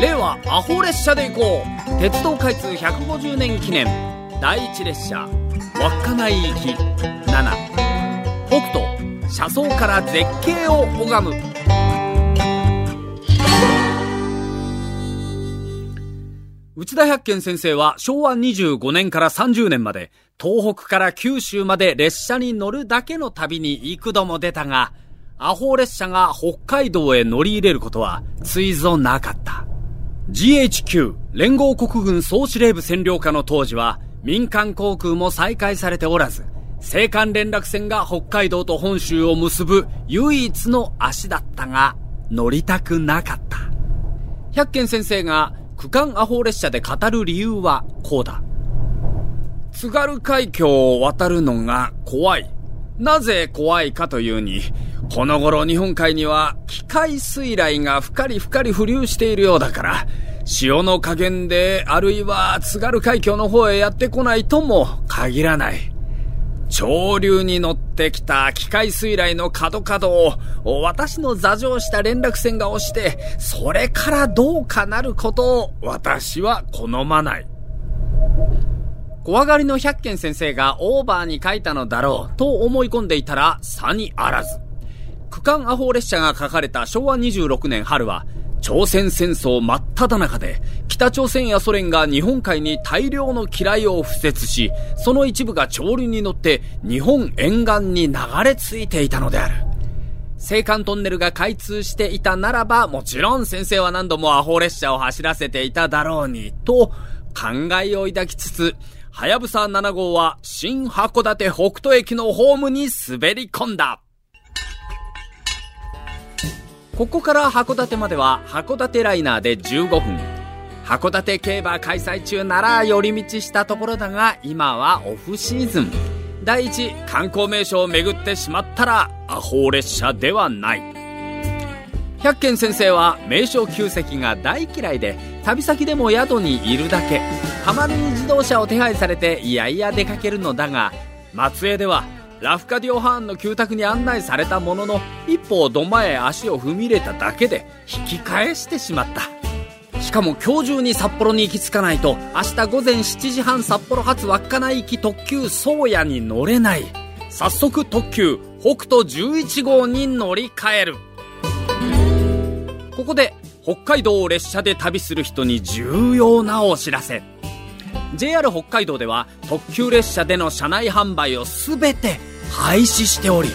令和アホ列車で行こう。鉄道開通150年記念。第一列車稚内行き7北斗車窓から絶景を拝む。内田百軒先生は昭和25年から30年まで東北から九州まで列車に乗るだけの旅に幾度も出たがアホ列車が北海道へ乗り入れることはついぞなかった。GHQ 連合国軍総司令部占領下の当時は民間航空も再開されておらず青函連絡船が北海道と本州を結ぶ唯一の足だったが乗りたくなかった。百軒先生が区間アホ列車で語る理由はこうだ。津軽海峡を渡るのが怖い。なぜ怖いかというにこの頃日本海には機械水雷がふかりふかり浮流しているようだから、潮の加減であるいは津軽海峡の方へやってこないとも限らない。潮流に乗ってきた機械水雷の角角を私の座乗した連絡船が押して、それからどうかなることを私は好まない。怖がりの百軒先生がオーバーに書いたのだろうと思い込んでいたら、さにあらず。区間アホ列車が書かれた昭和26年春は、朝鮮戦争真っ只中で、北朝鮮やソ連が日本海に大量の機雷を敷設し、その一部が潮流に乗って日本沿岸に流れ着いていたのである。青函トンネルが開通していたならば、もちろん先生は何度もアホ列車を走らせていただろうに、と考えを抱きつつ、はやぶさ7号は新函館北斗駅のホームに滑り込んだ。ここから函館までは函館ライナーで15分函館競馬開催中なら寄り道したところだが今はオフシーズン。第一観光名所を巡ってしまったらアホ列車ではない。百軒先生は名所旧跡が大嫌いで旅先でも宿にいるだけ。たまに自動車を手配されていやいや出かけるのだが松江ではラフカディオハーンの旧宅に案内されたものの一歩土間へ足を踏み入れただけで引き返してしまった。しかも今日中に札幌に行き着かないと明日午前7時半札幌発稚内行き特急宗谷に乗れない。早速特急北斗11号に乗り換える。ここで北海道を列車で旅する人に重要なお知らせ。JR 北海道では特急列車での車内販売を全て廃止しており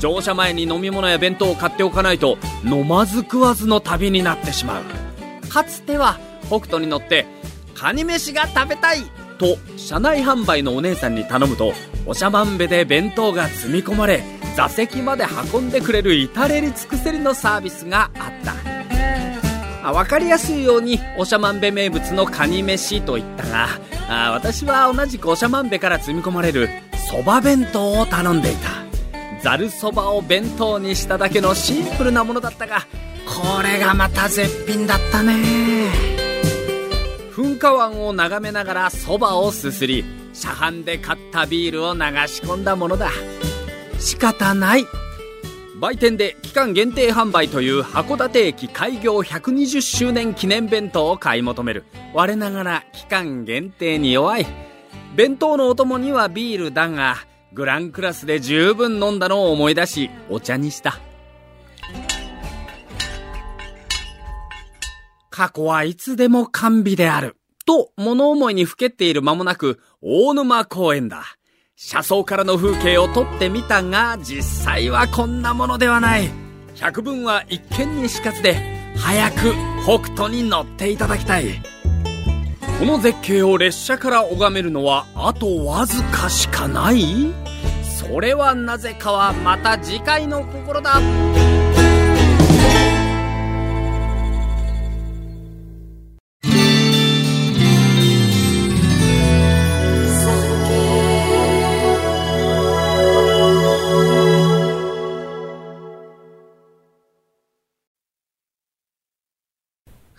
乗車前に飲み物や弁当を買っておかないと飲まず食わずの旅になってしまう。かつては北斗に乗ってカニ飯が食べたい！と車内販売のお姉さんに頼むとおしゃまんべで弁当が積み込まれ座席まで運んでくれる至れり尽くせりのサービスがあった。あ分かりやすいようにおしゃまんべ名物のカニ飯と言ったがあ私は同じくおしゃまんべから積み込まれるそば弁当を頼んでいた。ざるそばを弁当にしただけのシンプルなものだったがこれがまた絶品だったね。噴火湾を眺めながらそばをすすり車販で買ったビールを流し込んだものだ。仕方ない。売店で期間限定販売という函館駅開業120周年記念弁当を買い求める。我ながら期間限定に弱い。弁当のお供にはビールだがグランクラスで十分飲んだのを思い出しお茶にした。過去はいつでも甘美である。と物思いにふけっている間もなく大沼公園だ。車窓からの風景を撮ってみたが実際はこんなものではない。百聞は一見にしかずで早く北斗に乗っていただきたい。この絶景を列車から拝めるのはあとわずかしかない？それはなぜかはまた次回の心だ。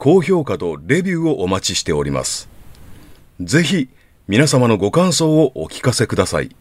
高評価とレビューをお待ちしております。ぜひ皆様のご感想をお聞かせください。